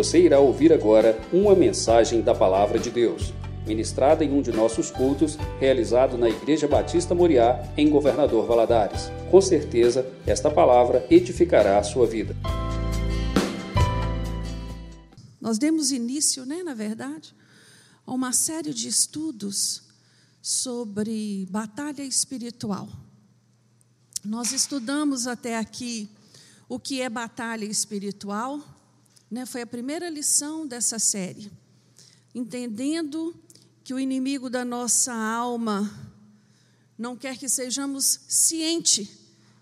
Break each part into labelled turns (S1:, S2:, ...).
S1: Você irá ouvir agora uma mensagem da Palavra de Deus, ministrada em um de nossos cultos, realizado na Igreja Batista Moriá, em Governador Valadares. Com certeza, esta palavra edificará a sua vida.
S2: Nós demos início, né, na verdade, a uma série de estudos sobre batalha espiritual. Nós estudamos até aqui o que é batalha espiritual, né? foi a primeira lição dessa série. Entendendo que o inimigo da nossa alma não quer que sejamos cientes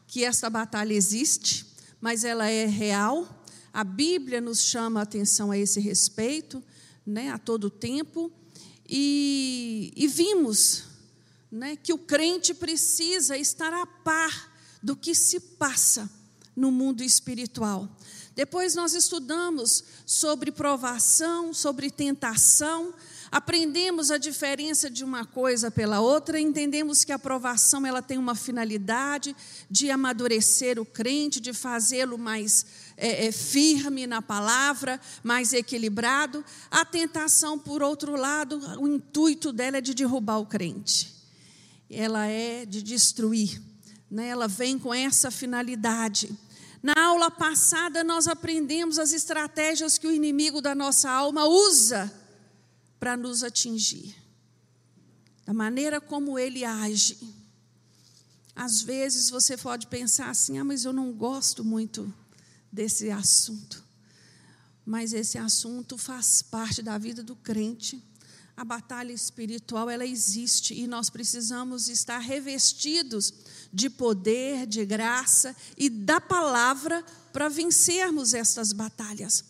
S2: que esta batalha existe, mas ela é real. A Bíblia nos chama a atenção a esse respeito, né, a todo tempo. E, e vimos né, que o crente precisa estar a par do que se passa no mundo espiritual. Depois nós estudamos sobre provação, sobre tentação, aprendemos a diferença de uma coisa pela outra, entendemos que a provação ela tem uma finalidade de amadurecer o crente, de fazê-lo mais é, é, firme na palavra, mais equilibrado. A tentação, por outro lado, o intuito dela é de derrubar o crente. Ela é de destruir. Né? Ela vem com essa finalidade. Na aula passada, nós aprendemos as estratégias que o inimigo da nossa alma usa para nos atingir, da maneira como ele age. Às vezes você pode pensar assim: ah, mas eu não gosto muito desse assunto. Mas esse assunto faz parte da vida do crente. A batalha espiritual, ela existe e nós precisamos estar revestidos de poder, de graça e da palavra para vencermos estas batalhas.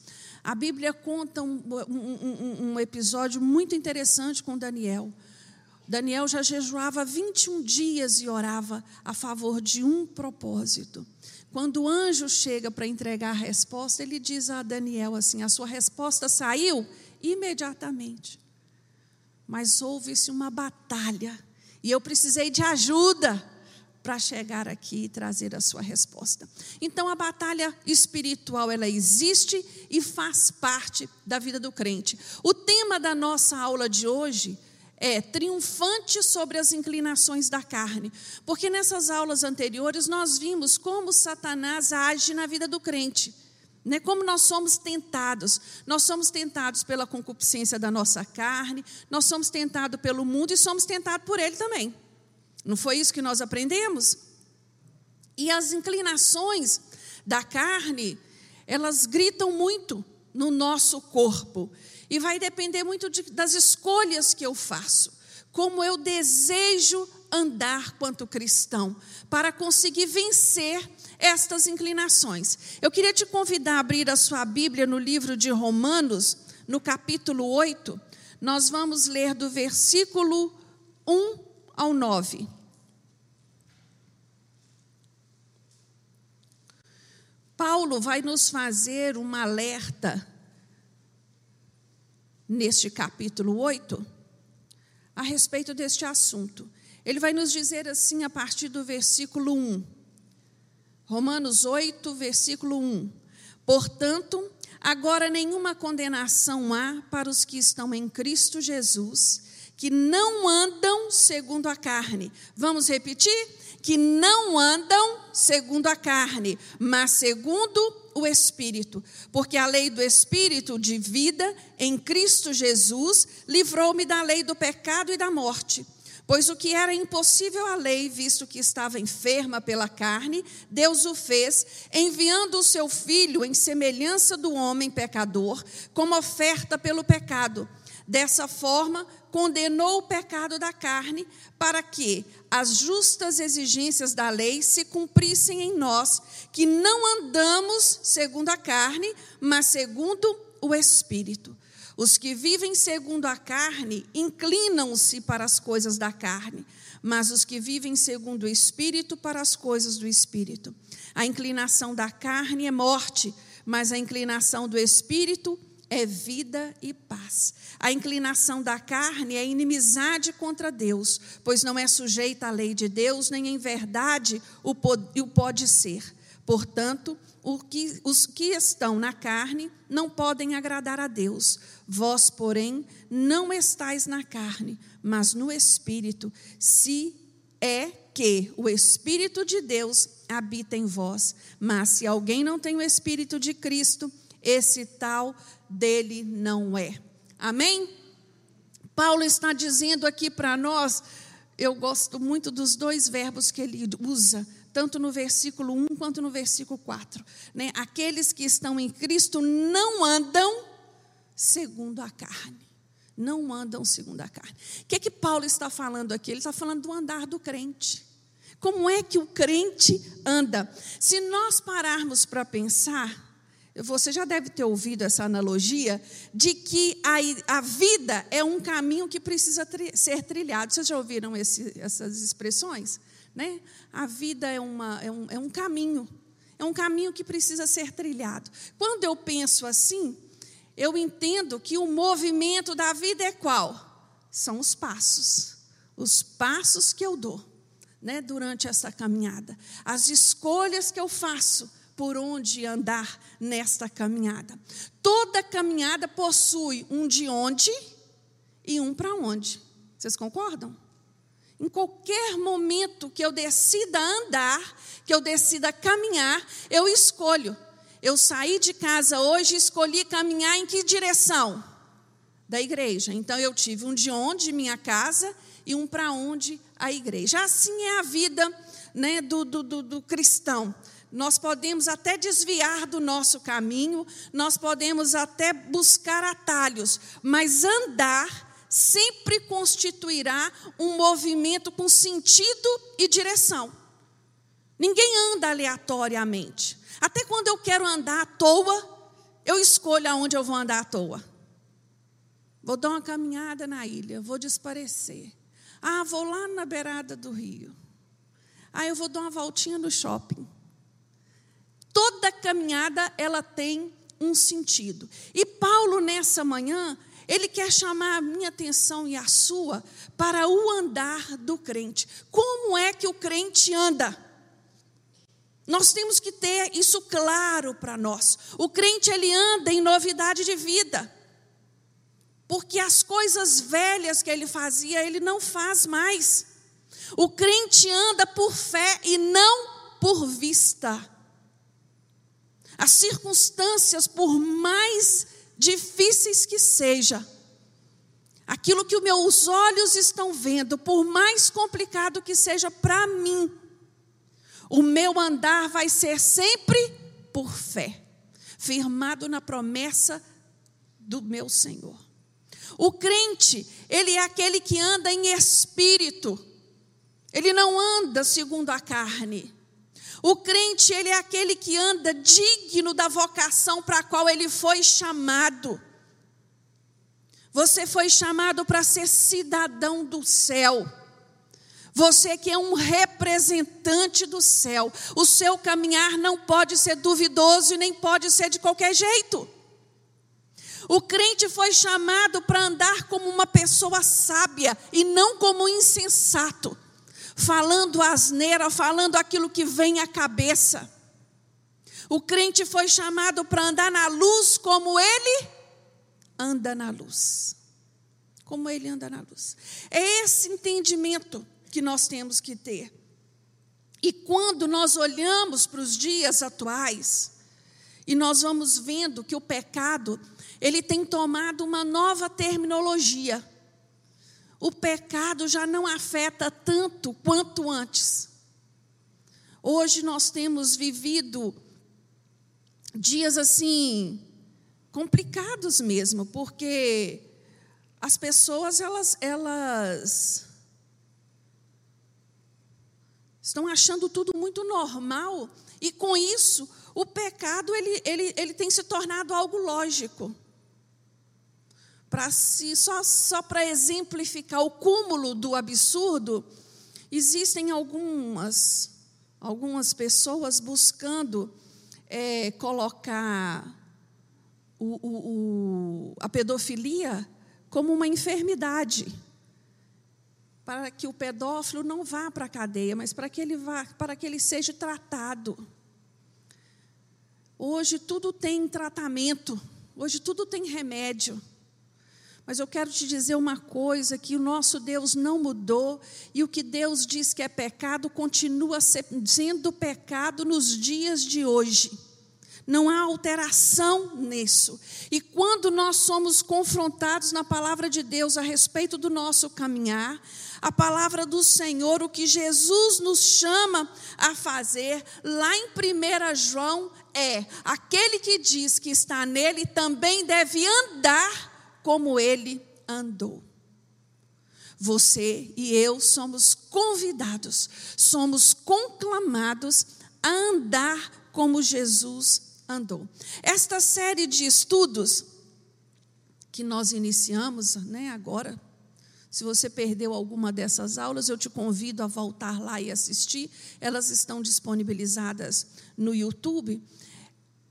S2: A Bíblia conta um, um, um, episódio muito interessante com Daniel. Daniel já jejuava 21 dias e orava a favor de um propósito. Quando o anjo chega para entregar a resposta, ele diz a Daniel assim: A sua resposta saiu imediatamente. Mas houve-se uma batalha e eu precisei de ajuda para chegar aqui e trazer a sua resposta. Então a batalha espiritual ela existe e faz parte da vida do crente. O tema da nossa aula de hoje é triunfante sobre as inclinações da carne, porque nessas aulas anteriores nós vimos como Satanás age na vida do crente. Né? Como nós somos tentados, nós somos tentados pela concupiscência da nossa carne, nós somos tentados pelo mundo e somos tentados por ele também. Não foi isso que nós aprendemos? E as inclinações da carne, elas gritam muito no nosso corpo. E vai depender muito de, das escolhas que eu faço. Como eu desejo andar quanto cristão, para conseguir vencer estas inclinações. Eu queria te convidar a abrir a sua Bíblia no livro de Romanos, no capítulo 8. Nós vamos ler do versículo 1 ao 9. Paulo vai nos fazer um alerta neste capítulo 8 a respeito deste assunto. Ele vai nos dizer assim a partir do versículo 1. Romanos 8, versículo 1. Portanto, agora nenhuma condenação há para os que estão em Cristo Jesus, que não andam segundo a carne. Vamos repetir? que não andam segundo a carne, mas segundo o Espírito. Porque a lei do Espírito de vida em Cristo Jesus livrou-me da lei do pecado e da morte. Pois o que era impossível à lei, visto que estava enferma pela carne, Deus o fez, enviando o seu filho em semelhança do homem pecador, como oferta pelo pecado. Dessa forma, condenou o pecado da carne, para que as justas exigências da lei se cumprissem em nós, que não andamos segundo a carne, mas segundo o Espírito. Os que vivem segundo a carne inclinam-se para as coisas da carne, mas os que vivem segundo o Espírito, para as coisas do Espírito. A inclinação da carne é morte, mas a inclinação do Espírito é vida e paz. A inclinação da carne é inimizade contra Deus, pois não é sujeita à lei de Deus, nem em verdade o pode ser. Portanto, que, os que estão na carne não podem agradar a Deus. Vós, porém, não estáis na carne, mas no Espírito, se é que o Espírito de Deus habita em vós. Mas se alguém não tem o Espírito de Cristo, esse tal dele não é. Amém? Paulo está dizendo aqui para nós, eu gosto muito dos dois verbos que ele usa, tanto no versículo 1 quanto no versículo 4. Né? Aqueles que estão em Cristo não andam segundo a carne. Não andam segundo a carne. O que é que Paulo está falando aqui? Ele está falando do andar do crente. Como é que o crente anda? Se nós pararmos para pensar, você já deve ter ouvido essa analogia de que a, a vida é um caminho que precisa tri, ser trilhado. Vocês já ouviram esse, essas expressões? Né? A vida é, uma, é, um, é um caminho, é um caminho que precisa ser trilhado. Quando eu penso assim, eu entendo que o movimento da vida é qual? São os passos, os passos que eu dou né, durante essa caminhada, as escolhas que eu faço por onde andar nesta caminhada. Toda caminhada possui um de onde e um para onde. Vocês concordam? Em qualquer momento que eu decida andar, que eu decida caminhar, eu escolho. Eu saí de casa hoje e escolhi caminhar em que direção? Da igreja. Então eu tive um de onde, minha casa, e um para onde, a igreja. Assim é a vida né, do, do, do, do cristão nós podemos até desviar do nosso caminho, nós podemos até buscar atalhos, mas andar sempre constituirá um movimento com sentido e direção. Ninguém anda aleatoriamente. Até quando eu quero andar à toa, eu escolho aonde eu vou andar à toa. Vou dar uma caminhada na ilha, vou desaparecer. Ah, vou lá na beirada do rio. Ah, eu vou dar uma voltinha no shopping. Toda caminhada ela tem um sentido. E Paulo nessa manhã, ele quer chamar a minha atenção e a sua para o andar do crente. Como é que o crente anda? Nós temos que ter isso claro para nós. O crente ele anda em novidade de vida. Porque as coisas velhas que ele fazia, ele não faz mais. O crente anda por fé e não por vista. As circunstâncias, por mais difíceis que seja, aquilo que os meus olhos estão vendo, por mais complicado que seja para mim, o meu andar vai ser sempre por fé, firmado na promessa do meu Senhor. O crente, ele é aquele que anda em espírito. Ele não anda segundo a carne. O crente, ele é aquele que anda digno da vocação para a qual ele foi chamado. Você foi chamado para ser cidadão do céu. Você que é um representante do céu. O seu caminhar não pode ser duvidoso e nem pode ser de qualquer jeito. O crente foi chamado para andar como uma pessoa sábia e não como um insensato falando asneira, falando aquilo que vem à cabeça. O crente foi chamado para andar na luz como ele anda na luz. Como ele anda na luz. É esse entendimento que nós temos que ter. E quando nós olhamos para os dias atuais, e nós vamos vendo que o pecado, ele tem tomado uma nova terminologia o pecado já não afeta tanto quanto antes. Hoje nós temos vivido dias assim complicados mesmo, porque as pessoas elas elas estão achando tudo muito normal e com isso o pecado ele, ele, ele tem se tornado algo lógico para si, só, só para exemplificar o cúmulo do absurdo, existem algumas, algumas pessoas buscando é, colocar o, o, o, a pedofilia como uma enfermidade. Para que o pedófilo não vá para a cadeia, mas para que ele vá, para que ele seja tratado. Hoje tudo tem tratamento, hoje tudo tem remédio. Mas eu quero te dizer uma coisa: que o nosso Deus não mudou, e o que Deus diz que é pecado continua sendo pecado nos dias de hoje. Não há alteração nisso. E quando nós somos confrontados na palavra de Deus a respeito do nosso caminhar, a palavra do Senhor, o que Jesus nos chama a fazer, lá em 1 João, é: aquele que diz que está nele também deve andar como ele andou. Você e eu somos convidados, somos conclamados a andar como Jesus andou. Esta série de estudos que nós iniciamos, né, agora, se você perdeu alguma dessas aulas, eu te convido a voltar lá e assistir. Elas estão disponibilizadas no YouTube.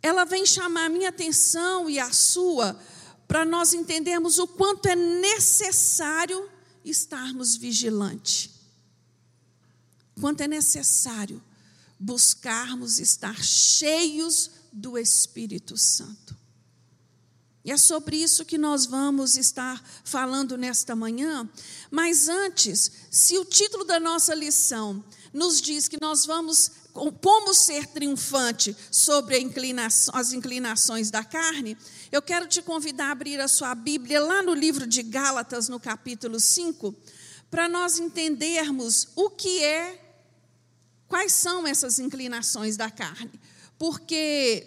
S2: Ela vem chamar a minha atenção e a sua para nós entendermos o quanto é necessário estarmos vigilantes. Quanto é necessário buscarmos estar cheios do Espírito Santo. E é sobre isso que nós vamos estar falando nesta manhã. Mas antes, se o título da nossa lição nos diz que nós vamos como ser triunfante sobre inclinação, as inclinações da carne, eu quero te convidar a abrir a sua Bíblia lá no livro de Gálatas, no capítulo 5, para nós entendermos o que é, quais são essas inclinações da carne. Porque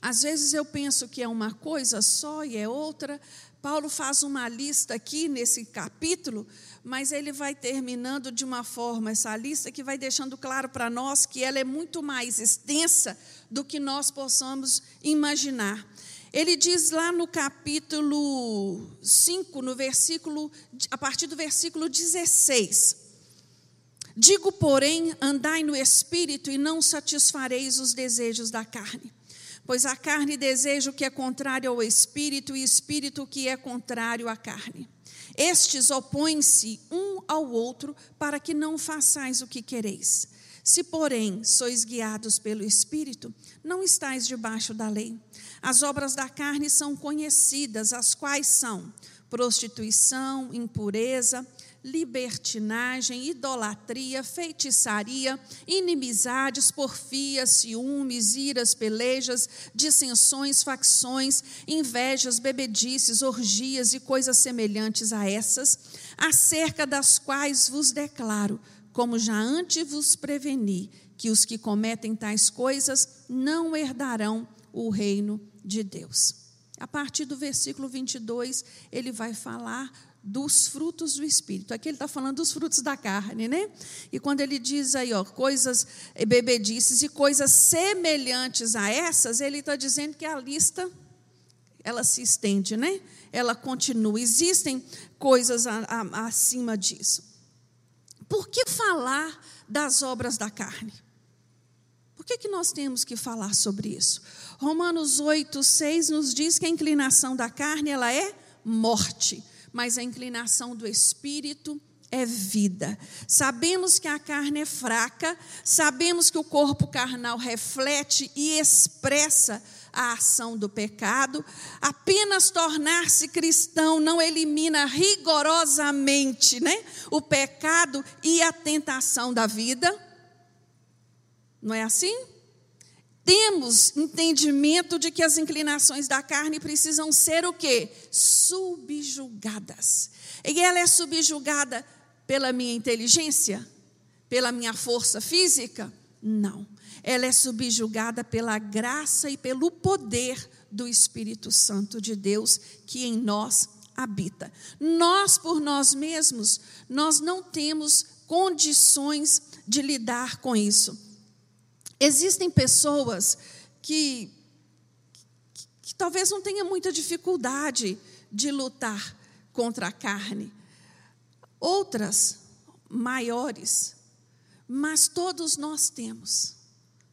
S2: às vezes eu penso que é uma coisa só e é outra. Paulo faz uma lista aqui nesse capítulo mas ele vai terminando de uma forma essa lista que vai deixando claro para nós que ela é muito mais extensa do que nós possamos imaginar. Ele diz lá no capítulo 5, no versículo, a partir do versículo 16: Digo, porém, andai no espírito e não satisfareis os desejos da carne. Pois a carne deseja o que é contrário ao espírito, e espírito o que é contrário à carne. Estes opõem-se um ao outro para que não façais o que quereis. Se, porém, sois guiados pelo Espírito, não estáis debaixo da lei. As obras da carne são conhecidas, as quais são prostituição, impureza, libertinagem, idolatria, feitiçaria, inimizades, porfias, ciúmes, iras, pelejas, dissensões, facções, invejas, bebedices, orgias e coisas semelhantes a essas, acerca das quais vos declaro, como já antes vos preveni, que os que cometem tais coisas não herdarão o reino de Deus. A partir do versículo 22, ele vai falar dos frutos do Espírito. Aqui ele está falando dos frutos da carne, né? E quando ele diz aí, ó, coisas, bebedices e coisas semelhantes a essas, ele está dizendo que a lista, ela se estende, né? Ela continua. Existem coisas a, a, acima disso. Por que falar das obras da carne? Por que, que nós temos que falar sobre isso? Romanos 8, 6 nos diz que a inclinação da carne, ela é morte mas a inclinação do espírito é vida. Sabemos que a carne é fraca, sabemos que o corpo carnal reflete e expressa a ação do pecado. Apenas tornar-se cristão não elimina rigorosamente né, o pecado e a tentação da vida. Não é assim? Temos entendimento de que as inclinações da carne precisam ser o quê? Subjugadas. E ela é subjugada pela minha inteligência? Pela minha força física? Não. Ela é subjugada pela graça e pelo poder do Espírito Santo de Deus que em nós habita. Nós por nós mesmos, nós não temos condições de lidar com isso. Existem pessoas que, que, que talvez não tenham muita dificuldade de lutar contra a carne, outras maiores, mas todos nós temos,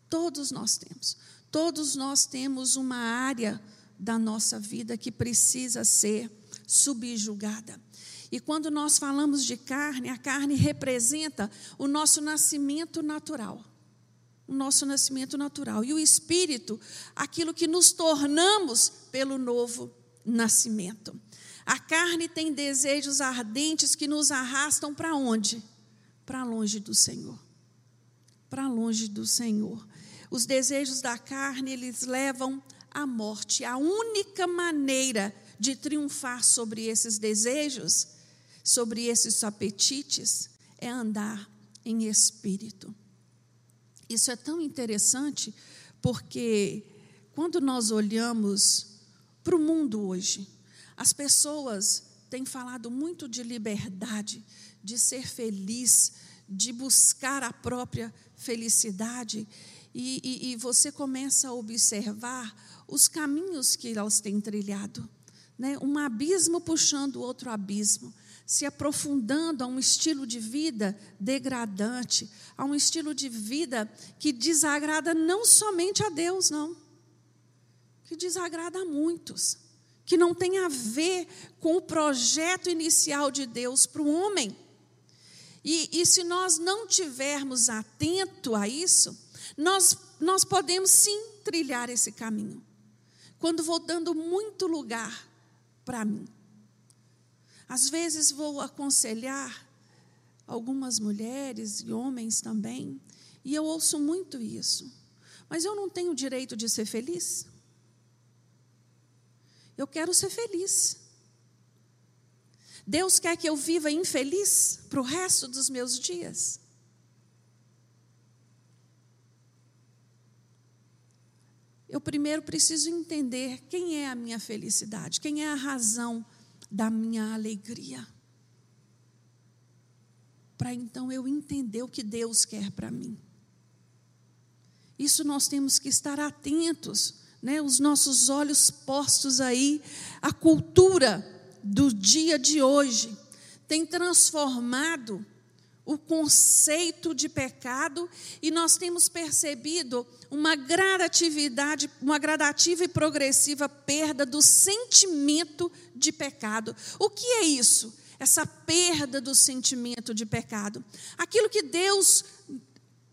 S2: todos nós temos, todos nós temos uma área da nossa vida que precisa ser subjugada. E quando nós falamos de carne, a carne representa o nosso nascimento natural. O nosso nascimento natural. E o espírito, aquilo que nos tornamos pelo novo nascimento. A carne tem desejos ardentes que nos arrastam para onde? Para longe do Senhor. Para longe do Senhor. Os desejos da carne, eles levam à morte. A única maneira de triunfar sobre esses desejos, sobre esses apetites, é andar em espírito. Isso é tão interessante porque quando nós olhamos para o mundo hoje, as pessoas têm falado muito de liberdade, de ser feliz, de buscar a própria felicidade, e, e, e você começa a observar os caminhos que elas têm trilhado. Né? Um abismo puxando outro abismo, se aprofundando a um estilo de vida degradante, a um estilo de vida que desagrada não somente a Deus, não, que desagrada a muitos que não tem a ver com o projeto inicial de Deus para o homem. E, e se nós não tivermos atento a isso, nós, nós podemos sim trilhar esse caminho. Quando vou dando muito lugar para mim. Às vezes vou aconselhar algumas mulheres e homens também, e eu ouço muito isso. Mas eu não tenho o direito de ser feliz? Eu quero ser feliz. Deus quer que eu viva infeliz para o resto dos meus dias? Eu primeiro preciso entender quem é a minha felicidade, quem é a razão da minha alegria. Para então eu entender o que Deus quer para mim. Isso nós temos que estar atentos né, os nossos olhos postos aí, a cultura do dia de hoje tem transformado o conceito de pecado e nós temos percebido uma gradatividade, uma gradativa e progressiva perda do sentimento de pecado. O que é isso? Essa perda do sentimento de pecado. Aquilo que Deus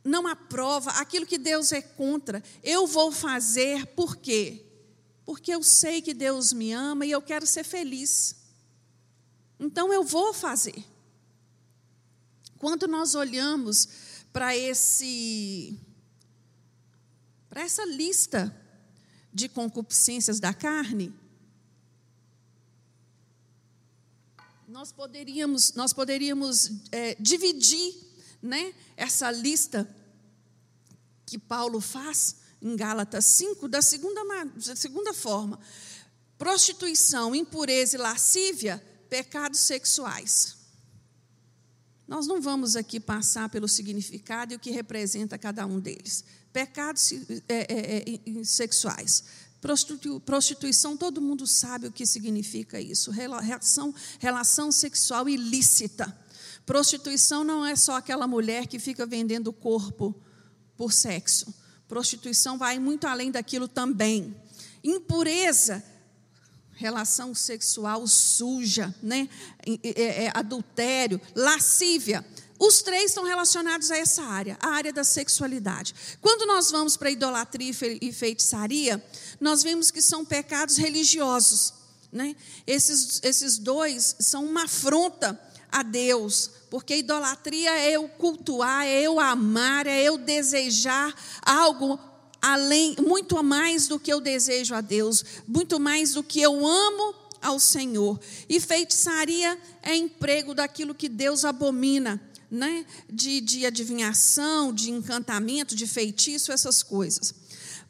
S2: não aprova, aquilo que Deus é contra, eu vou fazer por quê? Porque eu sei que Deus me ama e eu quero ser feliz. Então eu vou fazer. Quando nós olhamos para esse para essa lista de concupiscências da carne, nós poderíamos, nós poderíamos é, dividir né, essa lista que Paulo faz em Gálatas 5 da segunda, da segunda forma: prostituição, impureza e lascívia, pecados sexuais. Nós não vamos aqui passar pelo significado e o que representa cada um deles. Pecados é, é, é, sexuais. Prostituição, todo mundo sabe o que significa isso. Relação, relação sexual ilícita. Prostituição não é só aquela mulher que fica vendendo o corpo por sexo. Prostituição vai muito além daquilo também. Impureza, relação sexual suja, né? É, é, adultério, lascívia. Os três estão relacionados a essa área, a área da sexualidade. Quando nós vamos para idolatria e feitiçaria, nós vemos que são pecados religiosos. Né? Esses, esses dois são uma afronta a Deus, porque idolatria é eu cultuar, é eu amar, é eu desejar algo além, muito mais do que eu desejo a Deus, muito mais do que eu amo ao Senhor. E feitiçaria é emprego daquilo que Deus abomina, né? De, de adivinhação, de encantamento, de feitiço, essas coisas.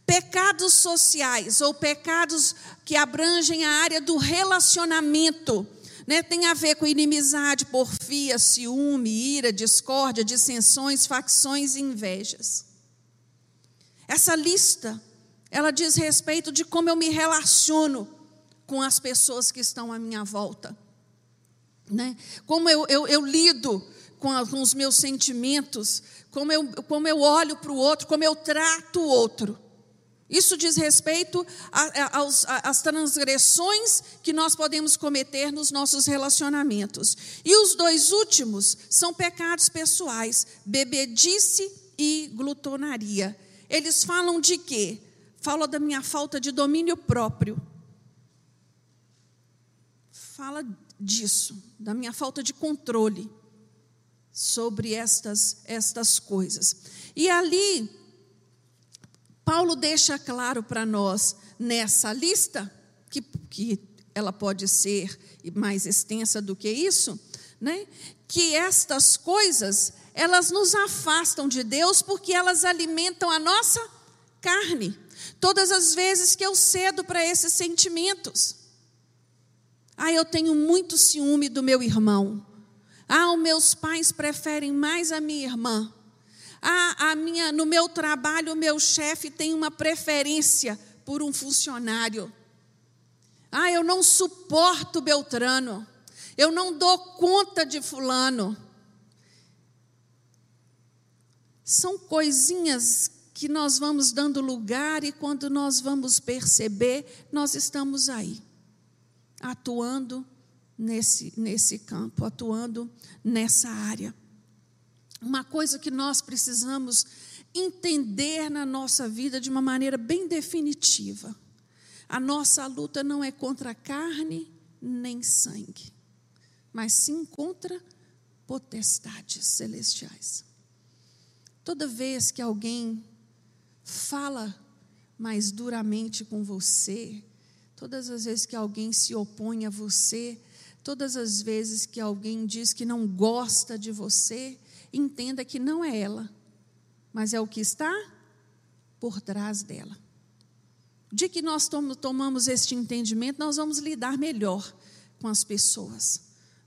S2: Pecados sociais ou pecados que abrangem a área do relacionamento né, tem a ver com inimizade, porfia, ciúme, ira, discórdia, dissensões, facções e invejas. Essa lista, ela diz respeito de como eu me relaciono com as pessoas que estão à minha volta. Né? Como eu, eu, eu lido com, a, com, os meus sentimentos, como eu, como eu olho para o outro, como eu trato o outro. Isso diz respeito às transgressões que nós podemos cometer nos nossos relacionamentos. E os dois últimos são pecados pessoais: bebedice e glutonaria. Eles falam de quê? Fala da minha falta de domínio próprio. Fala disso, da minha falta de controle sobre estas, estas coisas. E ali, Paulo deixa claro para nós, nessa lista, que, que ela pode ser mais extensa do que isso, né? que estas coisas, elas nos afastam de Deus porque elas alimentam a nossa carne. Todas as vezes que eu cedo para esses sentimentos. Ah, eu tenho muito ciúme do meu irmão. Ah, os meus pais preferem mais a minha irmã. Ah, a minha, no meu trabalho, o meu chefe tem uma preferência por um funcionário. Ah, eu não suporto Beltrano. Eu não dou conta de Fulano. São coisinhas que nós vamos dando lugar e quando nós vamos perceber, nós estamos aí, atuando nesse, nesse campo, atuando nessa área. Uma coisa que nós precisamos entender na nossa vida de uma maneira bem definitiva. A nossa luta não é contra carne nem sangue, mas sim contra potestades celestiais. Toda vez que alguém fala mais duramente com você, todas as vezes que alguém se opõe a você, todas as vezes que alguém diz que não gosta de você, entenda que não é ela, mas é o que está por trás dela. De que nós tomamos este entendimento, nós vamos lidar melhor com as pessoas,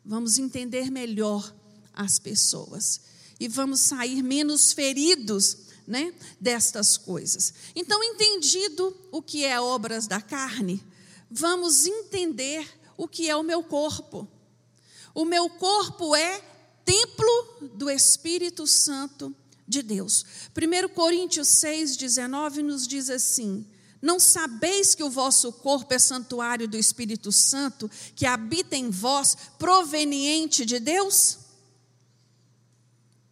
S2: vamos entender melhor as pessoas e vamos sair menos feridos né, destas coisas. Então, entendido o que é obras da carne, vamos entender o que é o meu corpo. O meu corpo é templo do Espírito Santo de Deus. 1 Coríntios 6, 19 nos diz assim: Não sabeis que o vosso corpo é santuário do Espírito Santo, que habita em vós, proveniente de Deus?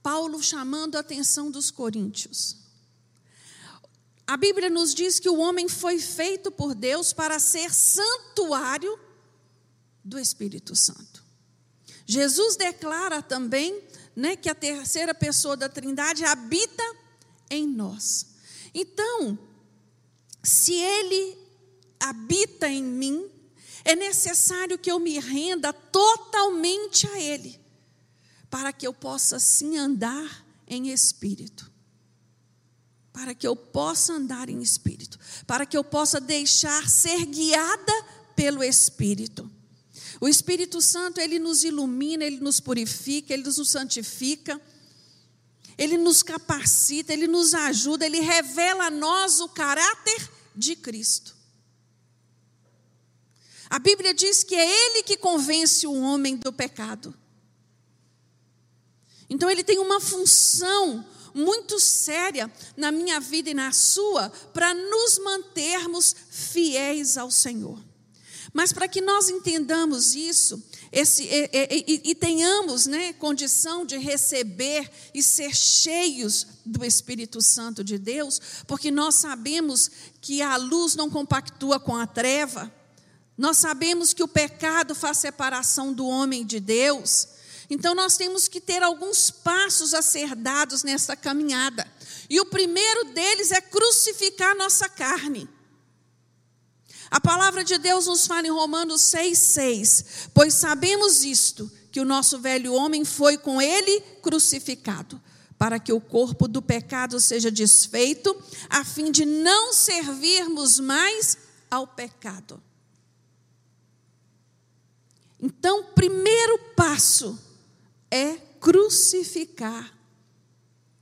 S2: Paulo chamando a atenção dos coríntios. A Bíblia nos diz que o homem foi feito por Deus para ser santuário do Espírito Santo. Jesus declara também né, que a terceira pessoa da Trindade habita em nós. Então, se Ele habita em mim, é necessário que eu me renda totalmente a Ele, para que eu possa sim andar em espírito. Para que eu possa andar em espírito, para que eu possa deixar ser guiada pelo Espírito. O Espírito Santo, ele nos ilumina, ele nos purifica, ele nos santifica, ele nos capacita, ele nos ajuda, ele revela a nós o caráter de Cristo. A Bíblia diz que é ele que convence o homem do pecado. Então ele tem uma função muito séria na minha vida e na sua para nos mantermos fiéis ao Senhor. Mas para que nós entendamos isso esse, e, e, e, tenhamos né, condição de receber e ser cheios do Espírito Santo de Deus, porque nós sabemos que a luz não compactua com a treva, nós sabemos que o pecado faz separação do homem de Deus, então nós temos que ter alguns passos a ser dados nessa caminhada. E o primeiro deles é crucificar nossa carne. A palavra de Deus nos fala em Romanos 6,6: Pois sabemos isto, que o nosso velho homem foi com ele crucificado, para que o corpo do pecado seja desfeito, a fim de não servirmos mais ao pecado. Então, primeiro passo é crucificar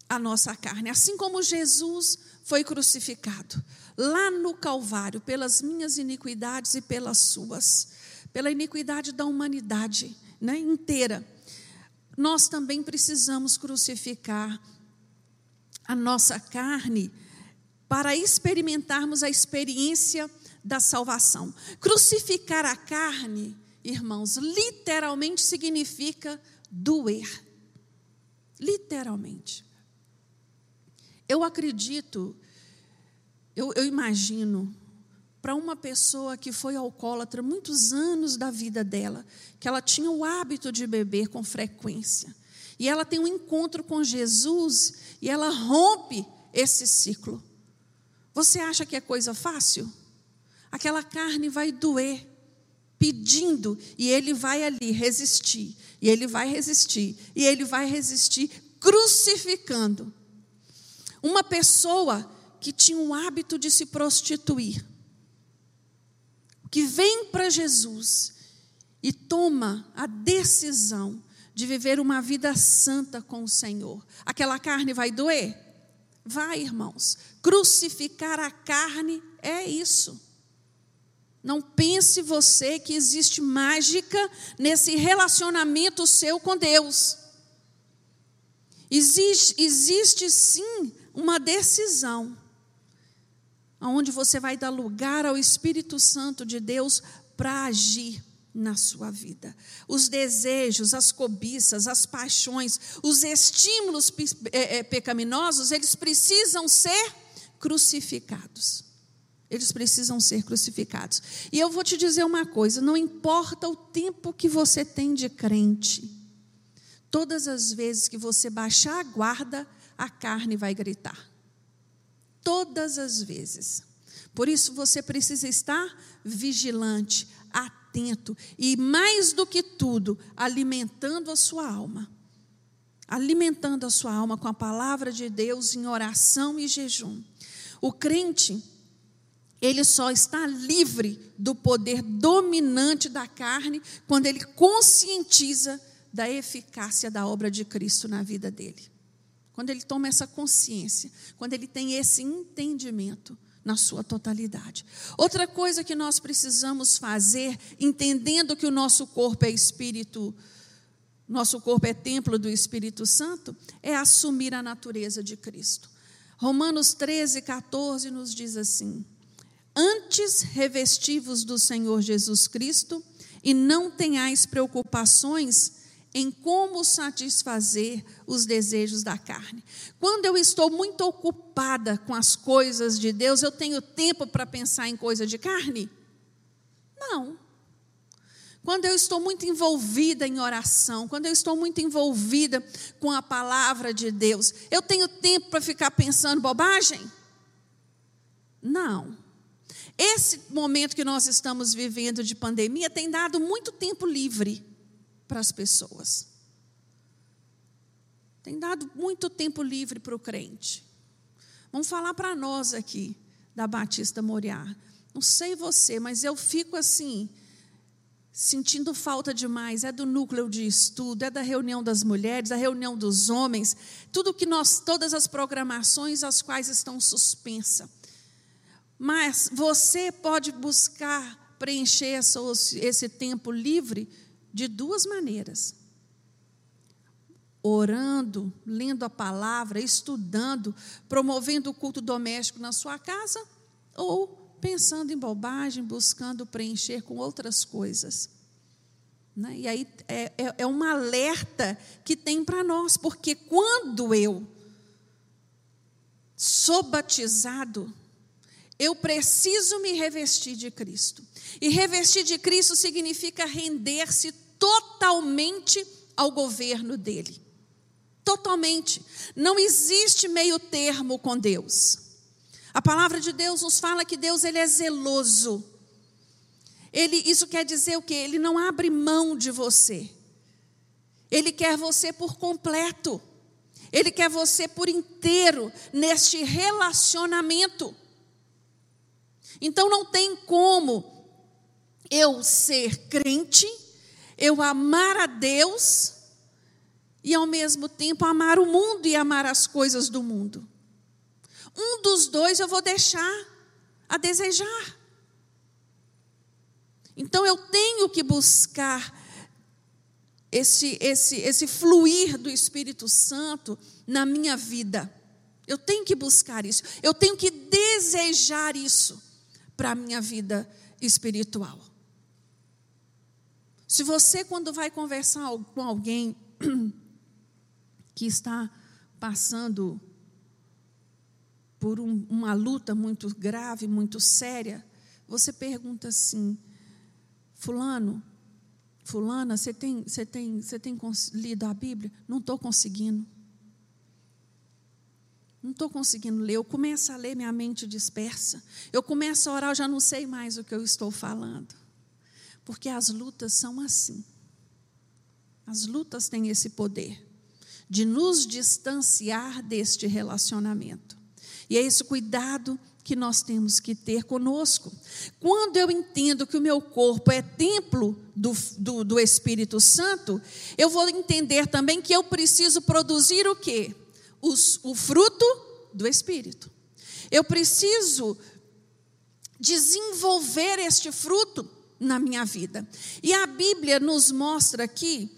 S2: a nossa carne, assim como Jesus foi crucificado lá no Calvário, pelas minhas iniquidades e pelas suas, pela iniquidade da humanidade né, inteira. Nós também precisamos crucificar a nossa carne para experimentarmos a experiência da salvação. Crucificar a carne, irmãos, literalmente significa doer. Literalmente. Eu acredito, eu, eu imagino, para uma pessoa que foi alcoólatra muitos anos da vida dela, que ela tinha o hábito de beber com frequência, e ela tem um encontro com Jesus e ela rompe esse ciclo. Você acha que é coisa fácil? Aquela carne vai doer, pedindo, e ele vai ali resistir, e ele vai resistir, e ele vai resistir, crucificando. Uma pessoa que tinha o hábito de se prostituir, que vem para Jesus e toma a decisão de viver uma vida santa com o Senhor. Aquela carne vai doer? Vai, irmãos. Crucificar a carne é isso. Não pense você que existe mágica nesse relacionamento seu com Deus. Existe, existe sim uma decisão, onde você vai dar lugar ao Espírito Santo de Deus para agir na sua vida. Os desejos, as cobiças, as paixões, os estímulos é, é, pecaminosos, eles precisam ser crucificados. Eles precisam ser crucificados. E eu vou te dizer uma coisa: não importa o tempo que você tem de crente, todas as vezes que você baixar a guarda, a carne vai gritar. Todas as vezes. Por isso você precisa estar vigilante, atento e, mais do que tudo, alimentando a sua alma. Alimentando a sua alma com a palavra de Deus em oração e jejum. O crente, ele só está livre do poder dominante da carne quando ele conscientiza da eficácia da obra de Cristo na vida dele. Quando ele toma essa consciência, quando ele tem esse entendimento na sua totalidade. Outra coisa que nós precisamos fazer, entendendo que o nosso corpo é espírito, nosso corpo é templo do Espírito Santo, é assumir a natureza de Cristo. Romanos 13, 14 nos diz assim: Antes revestivos do Senhor Jesus Cristo e não tenhais preocupações em como satisfazer os desejos da carne. Quando eu estou muito ocupada com as coisas de Deus, eu tenho tempo para pensar em coisa de carne? Não. Quando eu estou muito envolvida em oração, quando eu estou muito envolvida com a palavra de Deus, eu tenho tempo para ficar pensando bobagem? Não. Esse momento que nós estamos vivendo de pandemia tem dado muito tempo livre para as pessoas. Tem dado muito tempo livre para o crente. Vamos falar para nós aqui da Batista Moriá. Não sei você, mas eu fico assim, sentindo falta demais. É do núcleo de estudo, é da reunião das mulheres, da reunião dos homens, tudo que nós, todas as programações as quais estão suspensas. Mas você pode buscar preencher esse tempo livre de duas maneiras: orando, lendo a palavra, estudando, promovendo o culto doméstico na sua casa, ou pensando em bobagem, buscando preencher com outras coisas. Né? E aí é, é, é um alerta que tem para nós, porque quando eu sou batizado, eu preciso me revestir de Cristo. E revestir de Cristo significa render-se totalmente ao governo dele. Totalmente. Não existe meio termo com Deus. A palavra de Deus nos fala que Deus ele é zeloso. Ele, isso quer dizer o quê? Ele não abre mão de você. Ele quer você por completo. Ele quer você por inteiro neste relacionamento. Então não tem como eu ser crente eu amar a Deus e ao mesmo tempo amar o mundo e amar as coisas do mundo. Um dos dois eu vou deixar a desejar. Então eu tenho que buscar esse, esse, esse fluir do Espírito Santo na minha vida. Eu tenho que buscar isso. Eu tenho que desejar isso para a minha vida espiritual. Se você, quando vai conversar com alguém que está passando por um, uma luta muito grave, muito séria, você pergunta assim: Fulano, Fulana, você tem, você tem, você tem lido a Bíblia? Não estou conseguindo. Não estou conseguindo ler. Eu começo a ler, minha mente dispersa. Eu começo a orar, eu já não sei mais o que eu estou falando. Porque as lutas são assim. As lutas têm esse poder de nos distanciar deste relacionamento. E é esse cuidado que nós temos que ter conosco. Quando eu entendo que o meu corpo é templo do, do, do Espírito Santo, eu vou entender também que eu preciso produzir o quê? Os, o fruto do Espírito. Eu preciso desenvolver este fruto na minha vida. E a Bíblia nos mostra aqui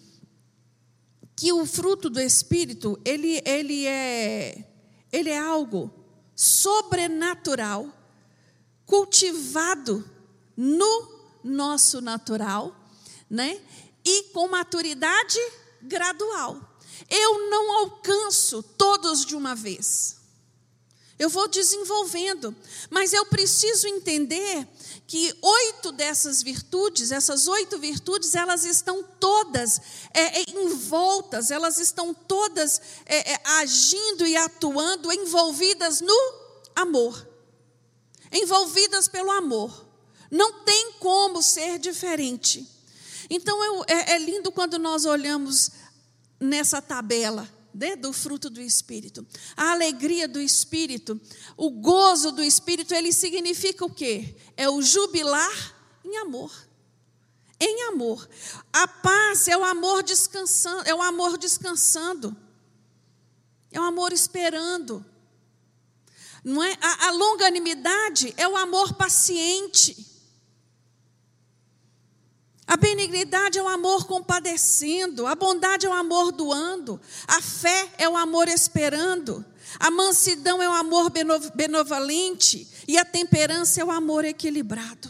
S2: que o fruto do Espírito, ele, ele, é, ele é algo sobrenatural, cultivado no nosso natural, né? E com maturidade gradual. Eu não alcanço todos de uma vez. Eu vou desenvolvendo, mas eu preciso entender que oito dessas virtudes, essas oito virtudes, elas estão todas é, é, envoltas, elas estão todas é, é, agindo e atuando, envolvidas no amor. Envolvidas pelo amor. Não tem como ser diferente. Então eu, é, é lindo quando nós olhamos nessa tabela né, do fruto do Espírito. A alegria do Espírito, o gozo do Espírito, ele significa o quê? É o jubilar em amor. Em amor. A paz é o amor descansando, é o amor descansando. É o amor esperando. Não é? A, a longanimidade é o amor paciente. A benignidade é o amor compadecendo, a bondade é o amor doando, a fé é o amor esperando, a mansidão é o amor benevolente e a temperança é o amor equilibrado.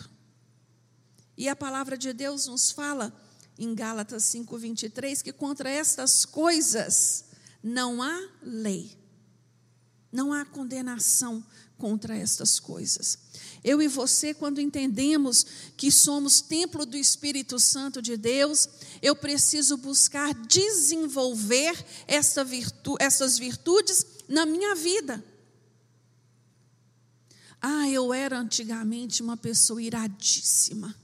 S2: E a palavra de Deus nos fala em Gálatas 5:23 que contra estas coisas não há lei. Não há condenação contra estas coisas. Eu e você, quando entendemos que somos templo do Espírito Santo de Deus, eu preciso buscar desenvolver essa virtu essas virtudes na minha vida. Ah, eu era antigamente uma pessoa iradíssima.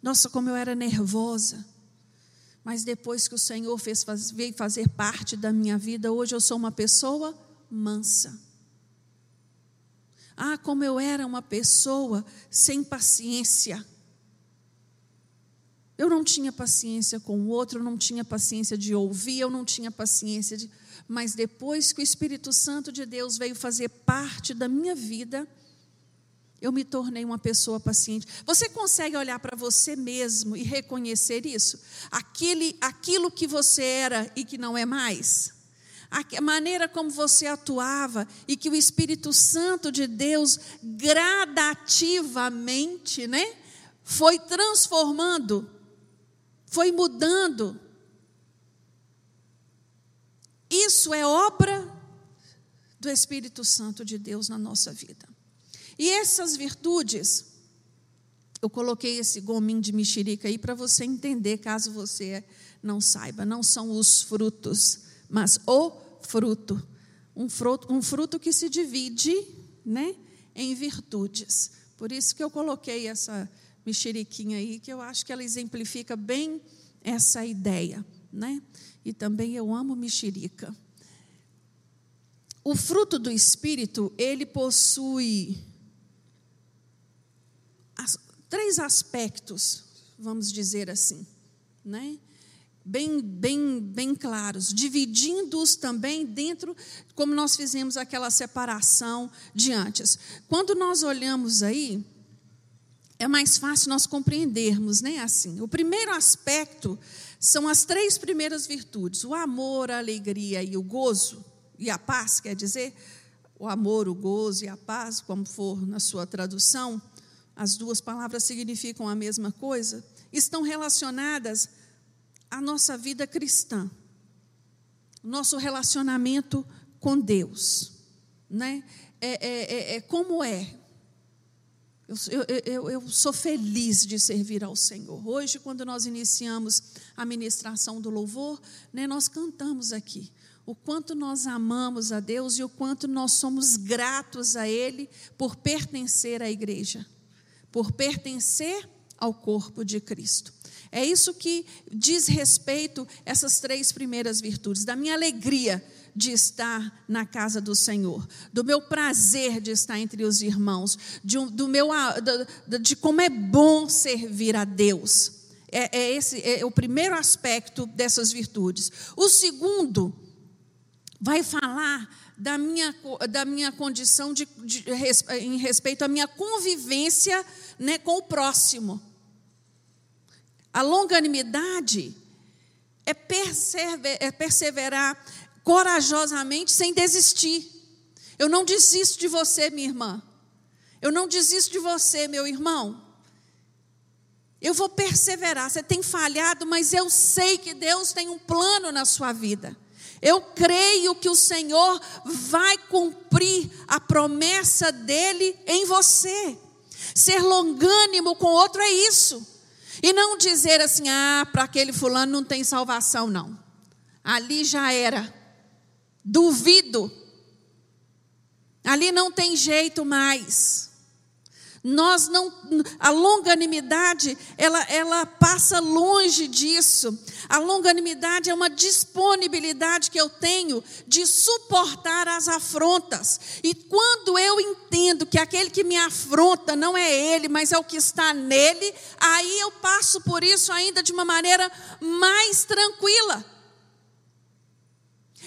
S2: Nossa, como eu era nervosa. Mas depois que o Senhor fez, veio fazer parte da minha vida, hoje eu sou uma pessoa mansa ah, como eu era uma pessoa sem paciência. Eu não tinha paciência com o outro, eu não tinha paciência de ouvir, eu não tinha paciência de. Mas depois que o Espírito Santo de Deus veio fazer parte da minha vida, eu me tornei uma pessoa paciente. Você consegue olhar para você mesmo e reconhecer isso? Aquele, aquilo que você era e que não é mais? A maneira como você atuava e que o Espírito Santo de Deus gradativamente, né, foi transformando, foi mudando. Isso é obra do Espírito Santo de Deus na nossa vida. E essas virtudes, eu coloquei esse gominho de mexerica aí para você entender, caso você não saiba, não são os frutos mas o fruto. Um fruto, um fruto que se divide né, em virtudes. Por isso que eu coloquei essa mexeriquinha aí, que eu acho que ela exemplifica bem essa ideia. Né? E também eu amo mexerica. O fruto do Espírito, ele possui as, três aspectos, vamos dizer assim, né? Bem, bem, bem claros, dividindo-os também dentro, como nós fizemos aquela separação de antes. Quando nós olhamos aí, é mais fácil nós compreendermos, né? Assim, o primeiro aspecto são as três primeiras virtudes: o amor, a alegria e o gozo, e a paz, quer dizer, o amor, o gozo e a paz, como for na sua tradução, as duas palavras significam a mesma coisa, estão relacionadas a nossa vida cristã, nosso relacionamento com Deus, né? é, é, é, é como é. Eu, eu, eu, sou feliz de servir ao Senhor. Hoje, quando nós iniciamos a ministração do louvor, né, nós cantamos aqui o quanto nós amamos a Deus e o quanto nós somos gratos a Ele por pertencer à igreja, por pertencer ao corpo de Cristo. É isso que diz respeito essas três primeiras virtudes, da minha alegria de estar na casa do Senhor, do meu prazer de estar entre os irmãos, de, do meu, de, de como é bom servir a Deus. É, é esse é o primeiro aspecto dessas virtudes. O segundo vai falar da minha, da minha condição de, de, em respeito à minha convivência né, com o próximo. A longanimidade é, persever, é perseverar corajosamente sem desistir. Eu não desisto de você, minha irmã. Eu não desisto de você, meu irmão. Eu vou perseverar. Você tem falhado, mas eu sei que Deus tem um plano na sua vida. Eu creio que o Senhor vai cumprir a promessa dele em você. Ser longânimo com outro é isso. E não dizer assim, ah, para aquele fulano não tem salvação, não. Ali já era. Duvido. Ali não tem jeito mais. Nós não, a longanimidade, ela, ela passa longe disso. A longanimidade é uma disponibilidade que eu tenho de suportar as afrontas. E quando eu entendo que aquele que me afronta não é ele, mas é o que está nele, aí eu passo por isso ainda de uma maneira mais tranquila.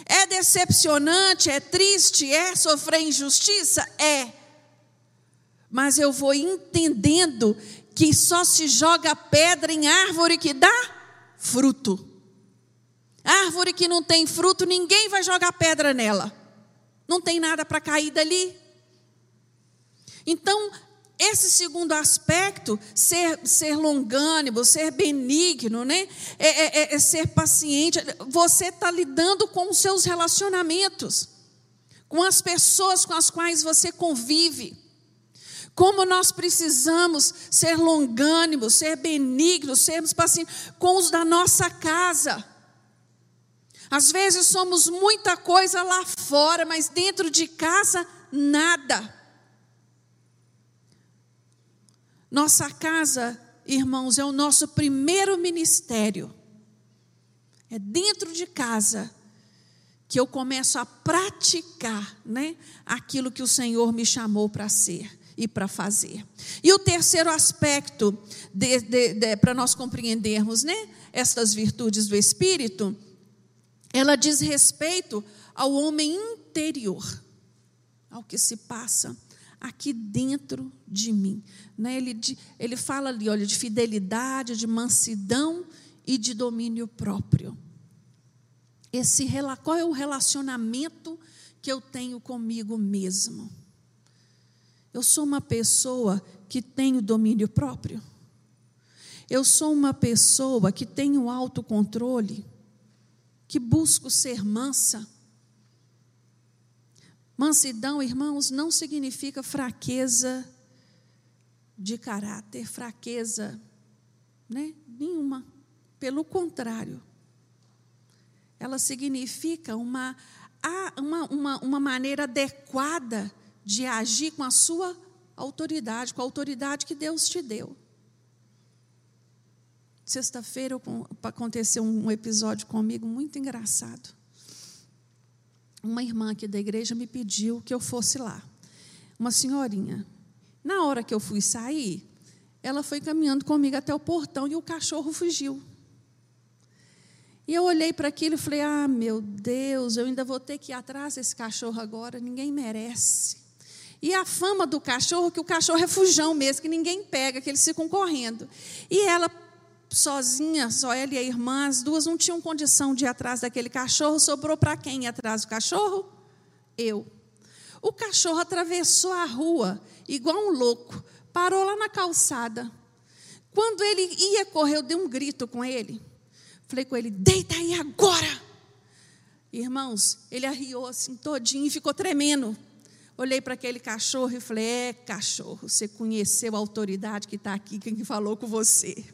S2: É decepcionante, é triste, é sofrer injustiça? É mas eu vou entendendo que só se joga pedra em árvore que dá fruto. Árvore que não tem fruto, ninguém vai jogar pedra nela. Não tem nada para cair dali. Então, esse segundo aspecto, ser, ser longânimo, ser benigno, né? É, é, é, é ser paciente. Você está lidando com os seus relacionamentos, com as pessoas com as quais você convive. Como nós precisamos ser longânimos, ser benignos, sermos pacientes com os da nossa casa. Às vezes somos muita coisa lá fora, mas dentro de casa, nada. Nossa casa, irmãos, é o nosso primeiro ministério. É dentro de casa que eu começo a praticar né, aquilo que o Senhor me chamou para ser e para fazer. E o terceiro aspecto para nós compreendermos né, estas virtudes do Espírito, ela diz respeito ao homem interior, ao que se passa aqui dentro de mim. Né? Ele, ele fala ali, olha, de fidelidade, de mansidão e de domínio próprio. Esse, qual é o relacionamento que eu tenho comigo mesmo? Eu sou uma pessoa que tenho domínio próprio. Eu sou uma pessoa que tenho autocontrole, que busco ser mansa. Mansidão, irmãos, não significa fraqueza de caráter, fraqueza, né? Nenhuma. Pelo contrário, ela significa uma, uma, uma, uma maneira adequada de agir com a sua autoridade, com a autoridade que Deus te deu. Sexta-feira aconteceu um episódio comigo muito engraçado. Uma irmã aqui da igreja me pediu que eu fosse lá. Uma senhorinha. Na hora que eu fui sair, ela foi caminhando comigo até o portão e o cachorro fugiu. E eu olhei para aquilo e falei: Ah, meu Deus, eu ainda vou ter que ir atrás desse cachorro agora, ninguém merece. E a fama do cachorro, que o cachorro é fujão mesmo, que ninguém pega, que eles ficam correndo. E ela, sozinha, só ela e a irmã, as duas não tinham condição de ir atrás daquele cachorro. Sobrou para quem ir atrás do cachorro? Eu. O cachorro atravessou a rua, igual um louco, parou lá na calçada. Quando ele ia correr, eu dei um grito com ele. Falei com ele: deita aí agora. Irmãos, ele arriou assim todinho e ficou tremendo Olhei para aquele cachorro e falei: É, cachorro, você conheceu a autoridade que está aqui, quem falou com você.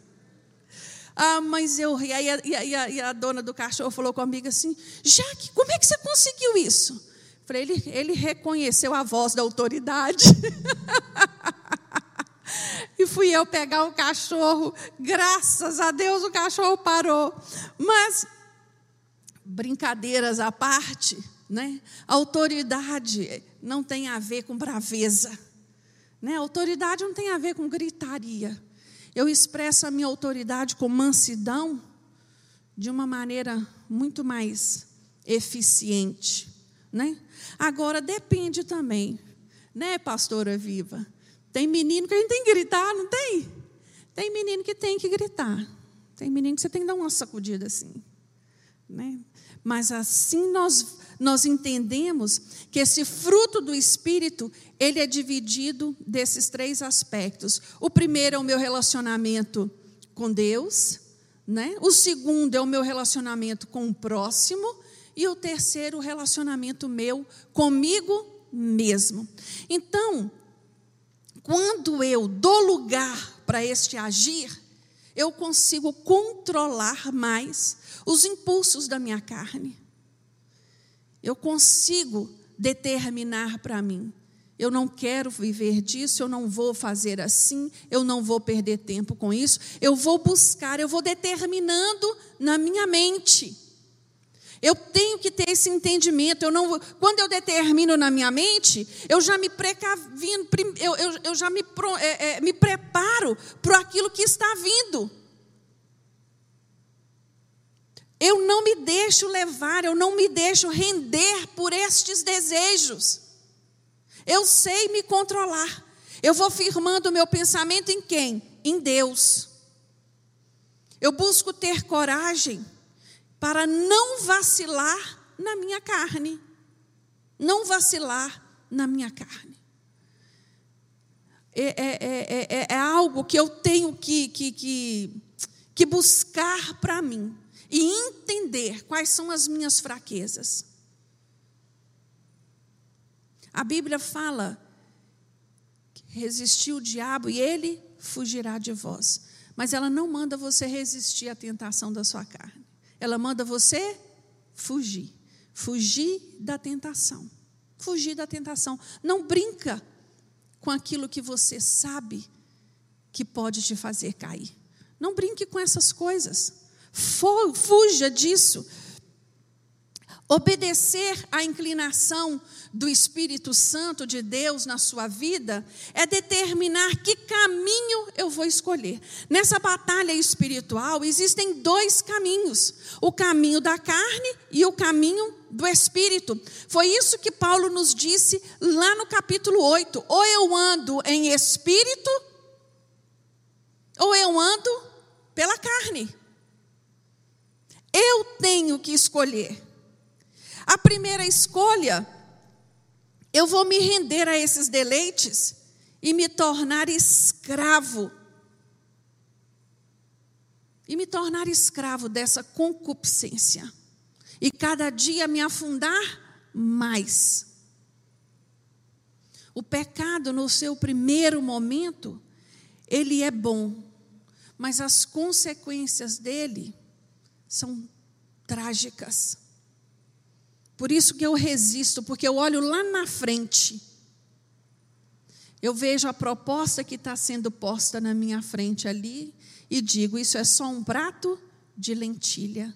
S2: Ah, mas eu. E, aí, e, a, e a dona do cachorro falou comigo assim: Jaque, como é que você conseguiu isso? Falei, ele, ele reconheceu a voz da autoridade. e fui eu pegar o cachorro. Graças a Deus o cachorro parou. Mas, brincadeiras à parte, né? autoridade não tem a ver com braveza. Né? Autoridade não tem a ver com gritaria. Eu expresso a minha autoridade com mansidão de uma maneira muito mais eficiente. Né? Agora, depende também, né, pastora Viva? Tem menino que a gente tem que gritar, não tem? Tem menino que tem que gritar. Tem menino que você tem que dar uma sacudida assim. Né? Mas assim nós, nós entendemos que esse fruto do Espírito, ele é dividido desses três aspectos. O primeiro é o meu relacionamento com Deus, né? o segundo é o meu relacionamento com o próximo, e o terceiro, o relacionamento meu comigo mesmo. Então, quando eu dou lugar para este agir, eu consigo controlar mais os impulsos da minha carne. Eu consigo determinar para mim. Eu não quero viver disso, eu não vou fazer assim, eu não vou perder tempo com isso. Eu vou buscar, eu vou determinando na minha mente. Eu tenho que ter esse entendimento. Eu não, quando eu determino na minha mente, eu já me precavindo, eu, eu, eu já me, é, é, me preparo para aquilo que está vindo. Eu não me deixo levar, eu não me deixo render por estes desejos. Eu sei me controlar. Eu vou firmando o meu pensamento em quem? Em Deus. Eu busco ter coragem para não vacilar na minha carne. Não vacilar na minha carne. É, é, é, é algo que eu tenho que, que, que, que buscar para mim e entender quais são as minhas fraquezas. A Bíblia fala resistiu o diabo e ele fugirá de vós. Mas ela não manda você resistir à tentação da sua carne. Ela manda você fugir. Fugir da tentação. Fugir da tentação. Não brinca com aquilo que você sabe que pode te fazer cair. Não brinque com essas coisas. Fuja disso. Obedecer à inclinação do Espírito Santo de Deus na sua vida é determinar que caminho eu vou escolher. Nessa batalha espiritual existem dois caminhos: o caminho da carne e o caminho do Espírito. Foi isso que Paulo nos disse lá no capítulo 8: ou eu ando em espírito, ou eu ando pela carne. Eu tenho que escolher. A primeira escolha, eu vou me render a esses deleites e me tornar escravo. E me tornar escravo dessa concupiscência. E cada dia me afundar mais. O pecado, no seu primeiro momento, ele é bom, mas as consequências dele são trágicas. Por isso que eu resisto, porque eu olho lá na frente. Eu vejo a proposta que está sendo posta na minha frente ali e digo: isso é só um prato de lentilha.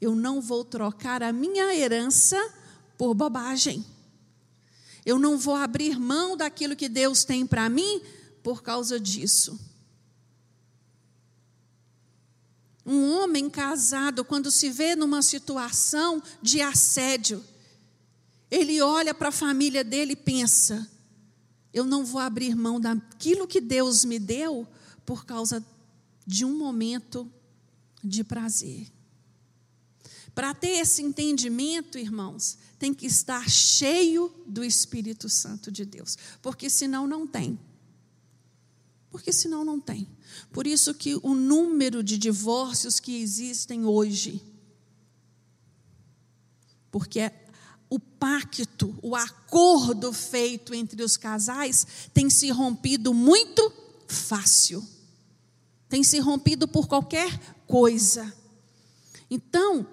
S2: Eu não vou trocar a minha herança por bobagem. Eu não vou abrir mão daquilo que Deus tem para mim por causa disso. Um homem casado, quando se vê numa situação de assédio, ele olha para a família dele e pensa: eu não vou abrir mão daquilo que Deus me deu por causa de um momento de prazer. Para ter esse entendimento, irmãos, tem que estar cheio do Espírito Santo de Deus, porque senão não tem. Porque senão não tem. Por isso que o número de divórcios que existem hoje, porque o pacto, o acordo feito entre os casais tem se rompido muito fácil. Tem se rompido por qualquer coisa. Então,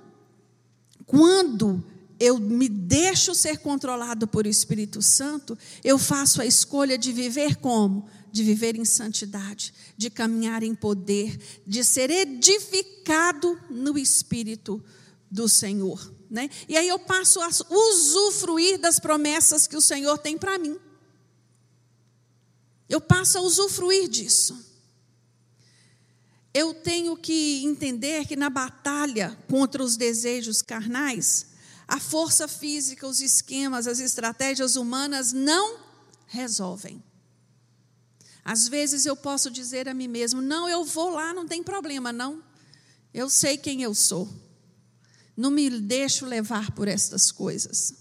S2: quando eu me deixo ser controlado por o Espírito Santo, eu faço a escolha de viver como? De viver em santidade, de caminhar em poder, de ser edificado no Espírito do Senhor. Né? E aí eu passo a usufruir das promessas que o Senhor tem para mim. Eu passo a usufruir disso. Eu tenho que entender que na batalha contra os desejos carnais, a força física, os esquemas, as estratégias humanas não resolvem. Às vezes eu posso dizer a mim mesmo: não, eu vou lá, não tem problema, não. Eu sei quem eu sou. Não me deixo levar por estas coisas.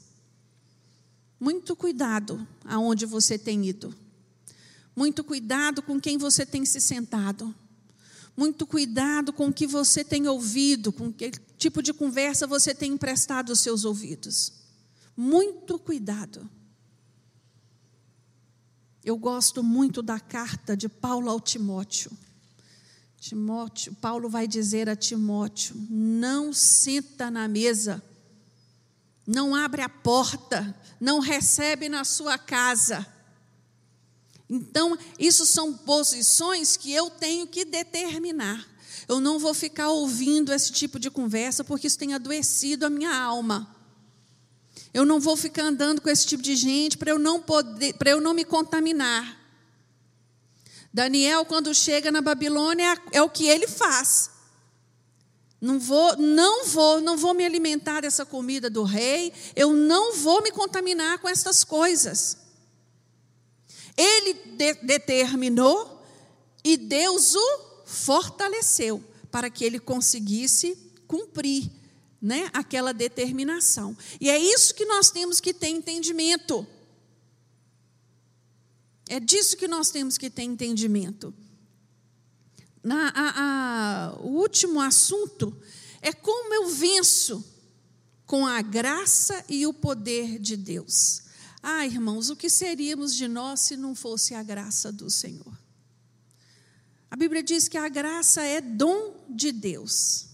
S2: Muito cuidado aonde você tem ido. Muito cuidado com quem você tem se sentado. Muito cuidado com o que você tem ouvido, com que tipo de conversa você tem emprestado os seus ouvidos. Muito cuidado. Eu gosto muito da carta de Paulo ao Timóteo. Timóteo, Paulo vai dizer a Timóteo: não senta na mesa, não abre a porta, não recebe na sua casa. Então, isso são posições que eu tenho que determinar. Eu não vou ficar ouvindo esse tipo de conversa porque isso tem adoecido a minha alma. Eu não vou ficar andando com esse tipo de gente para eu não poder, para eu não me contaminar. Daniel, quando chega na Babilônia, é o que ele faz. Não vou, não vou, não vou me alimentar dessa comida do rei, eu não vou me contaminar com essas coisas. Ele de, determinou e Deus o fortaleceu para que ele conseguisse cumprir né, aquela determinação. E é isso que nós temos que ter entendimento. É disso que nós temos que ter entendimento. Na, a, a, o último assunto é como eu venço com a graça e o poder de Deus. Ah, irmãos, o que seríamos de nós se não fosse a graça do Senhor? A Bíblia diz que a graça é dom de Deus.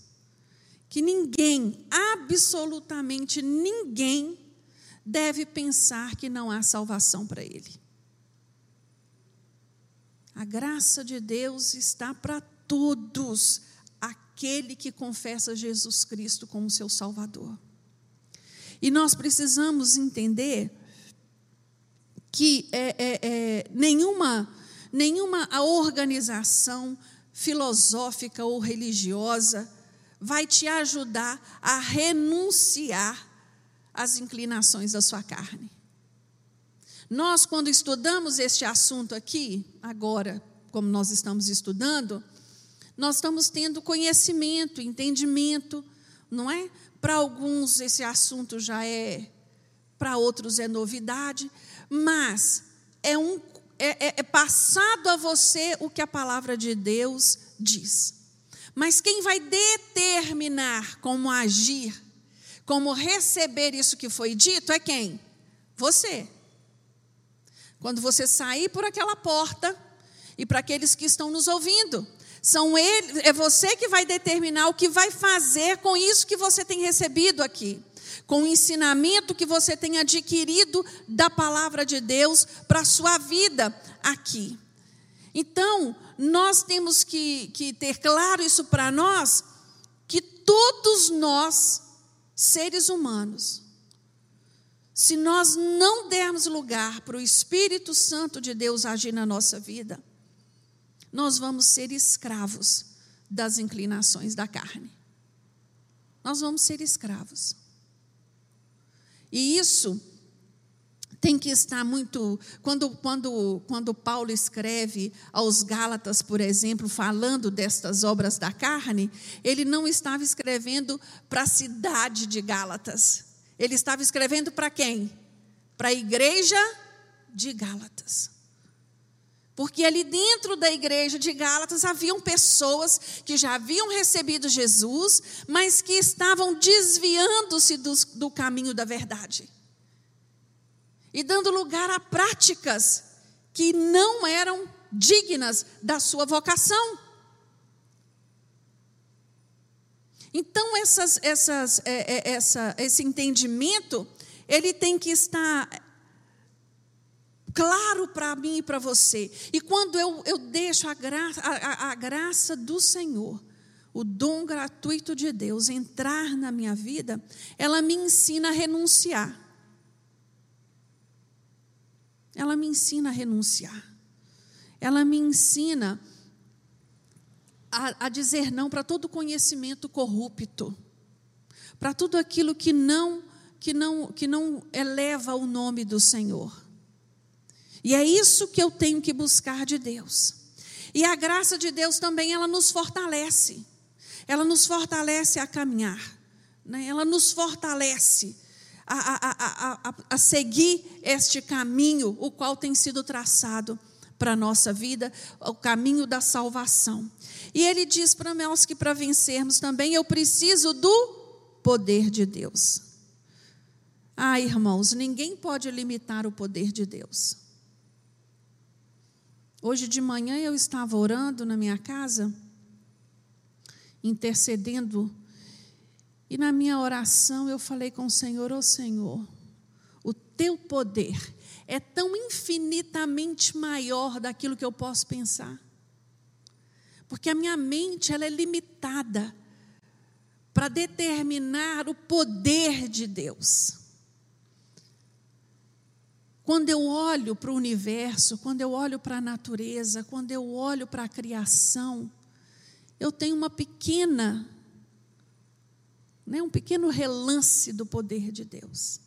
S2: Que ninguém, absolutamente ninguém, deve pensar que não há salvação para ele. A graça de Deus está para todos, aquele que confessa Jesus Cristo como seu Salvador. E nós precisamos entender que é, é, é, nenhuma, nenhuma organização filosófica ou religiosa vai te ajudar a renunciar às inclinações da sua carne. Nós, quando estudamos este assunto aqui, agora, como nós estamos estudando, nós estamos tendo conhecimento, entendimento, não é? Para alguns esse assunto já é, para outros é novidade, mas é, um, é, é, é passado a você o que a palavra de Deus diz. Mas quem vai determinar como agir, como receber isso que foi dito é quem? Você. Quando você sair por aquela porta, e para aqueles que estão nos ouvindo, são ele, é você que vai determinar o que vai fazer com isso que você tem recebido aqui, com o ensinamento que você tem adquirido da palavra de Deus para a sua vida aqui. Então, nós temos que, que ter claro isso para nós, que todos nós, seres humanos, se nós não dermos lugar para o Espírito Santo de Deus agir na nossa vida, nós vamos ser escravos das inclinações da carne. Nós vamos ser escravos. E isso tem que estar muito. Quando, quando, quando Paulo escreve aos Gálatas, por exemplo, falando destas obras da carne, ele não estava escrevendo para a cidade de Gálatas. Ele estava escrevendo para quem? Para a igreja de Gálatas. Porque ali dentro da igreja de Gálatas haviam pessoas que já haviam recebido Jesus, mas que estavam desviando-se do, do caminho da verdade e dando lugar a práticas que não eram dignas da sua vocação. Então, essas, essas, é, é, essa, esse entendimento, ele tem que estar claro para mim e para você. E quando eu, eu deixo a, a, a graça do Senhor, o dom gratuito de Deus entrar na minha vida, ela me ensina a renunciar. Ela me ensina a renunciar. Ela me ensina a, a dizer não para todo conhecimento corrupto, para tudo aquilo que não que não que não eleva o nome do Senhor. E é isso que eu tenho que buscar de Deus. E a graça de Deus também ela nos fortalece. Ela nos fortalece a caminhar, né? Ela nos fortalece a, a, a, a, seguir este caminho, o qual tem sido traçado para a nossa vida, o caminho da salvação. E ele diz para nós que para vencermos também eu preciso do poder de Deus. Ah, irmãos, ninguém pode limitar o poder de Deus. Hoje de manhã eu estava orando na minha casa, intercedendo, e na minha oração eu falei com o Senhor: Ô oh, Senhor, o teu poder é tão infinitamente maior daquilo que eu posso pensar. Porque a minha mente ela é limitada para determinar o poder de Deus. Quando eu olho para o universo, quando eu olho para a natureza, quando eu olho para a criação, eu tenho uma pequena, né, um pequeno relance do poder de Deus.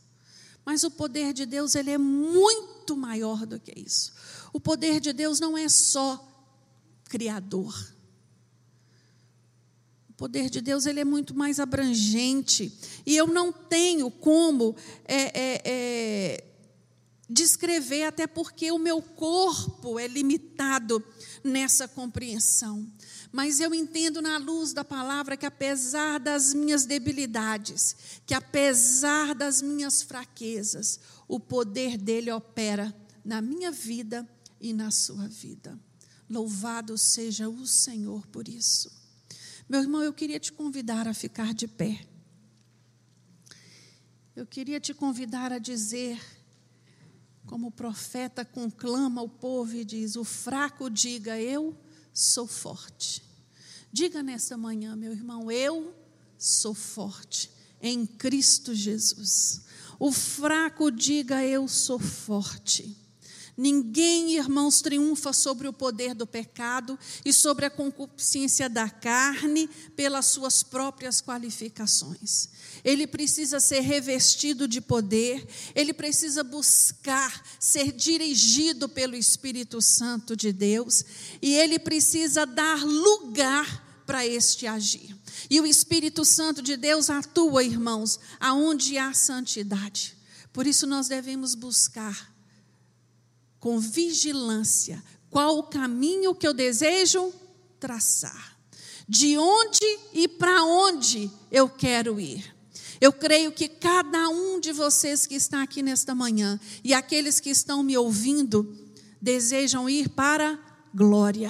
S2: Mas o poder de Deus ele é muito maior do que isso. O poder de Deus não é só criador. O poder de Deus ele é muito mais abrangente e eu não tenho como é, é, é, descrever, até porque o meu corpo é limitado nessa compreensão. Mas eu entendo na luz da palavra que apesar das minhas debilidades, que apesar das minhas fraquezas, o poder dele opera na minha vida e na sua vida. Louvado seja o Senhor por isso. Meu irmão, eu queria te convidar a ficar de pé. Eu queria te convidar a dizer como o profeta conclama o povo e diz: O fraco diga, eu sou forte. Diga nesta manhã, meu irmão, eu sou forte em Cristo Jesus. O fraco diga, eu sou forte. Ninguém, irmãos, triunfa sobre o poder do pecado e sobre a concupiscência da carne pelas suas próprias qualificações. Ele precisa ser revestido de poder, ele precisa buscar ser dirigido pelo Espírito Santo de Deus e ele precisa dar lugar para este agir. E o Espírito Santo de Deus atua, irmãos, aonde há santidade. Por isso nós devemos buscar com vigilância qual o caminho que eu desejo traçar, de onde e para onde eu quero ir. Eu creio que cada um de vocês que está aqui nesta manhã e aqueles que estão me ouvindo desejam ir para glória.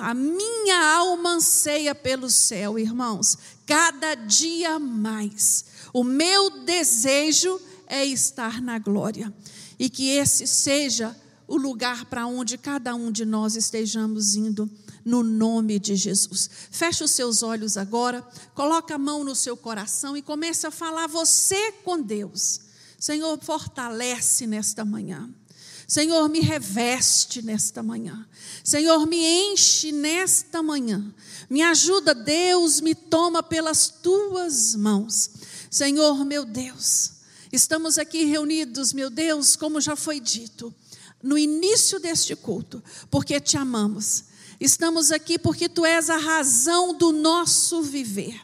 S2: A minha alma anseia pelo céu, irmãos, cada dia mais. O meu desejo é estar na glória e que esse seja o lugar para onde cada um de nós estejamos indo, no nome de Jesus. Feche os seus olhos agora, coloque a mão no seu coração e comece a falar você com Deus. Senhor, fortalece nesta manhã. Senhor, me reveste nesta manhã. Senhor, me enche nesta manhã. Me ajuda, Deus, me toma pelas tuas mãos. Senhor, meu Deus, Estamos aqui reunidos, meu Deus, como já foi dito, no início deste culto, porque te amamos. Estamos aqui porque tu és a razão do nosso viver.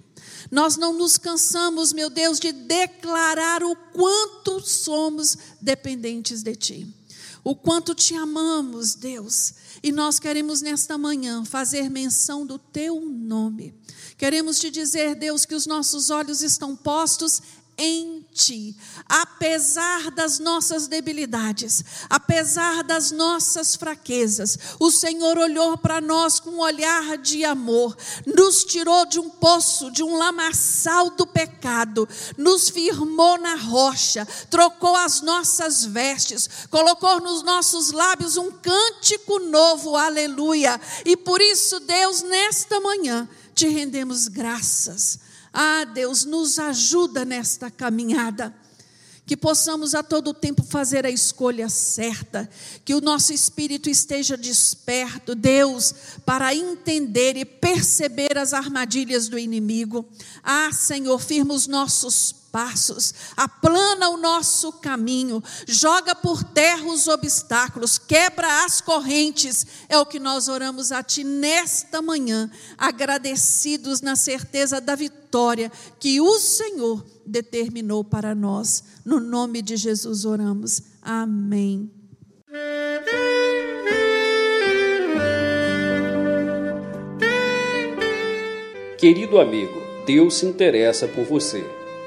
S2: Nós não nos cansamos, meu Deus, de declarar o quanto somos dependentes de ti. o quanto te amamos, Deus. E nós queremos nesta manhã fazer menção do teu nome. Queremos te dizer, Deus, que os nossos olhos estão postos em ti, apesar das nossas debilidades, apesar das nossas fraquezas, o Senhor olhou para nós com um olhar de amor, nos tirou de um poço, de um lamaçal do pecado, nos firmou na rocha, trocou as nossas vestes, colocou nos nossos lábios um cântico novo, aleluia. E por isso, Deus, nesta manhã, te rendemos graças ah, Deus, nos ajuda nesta caminhada. Que possamos a todo tempo fazer a escolha certa, que o nosso espírito esteja desperto, Deus, para entender e perceber as armadilhas do inimigo. Ah, Senhor, firma os nossos passos, aplana o nosso caminho, joga por terra os obstáculos, quebra as correntes. É o que nós oramos a Ti nesta manhã, agradecidos na certeza da vitória que o Senhor determinou para nós. No nome de Jesus oramos. Amém.
S1: Querido amigo, Deus se interessa por você.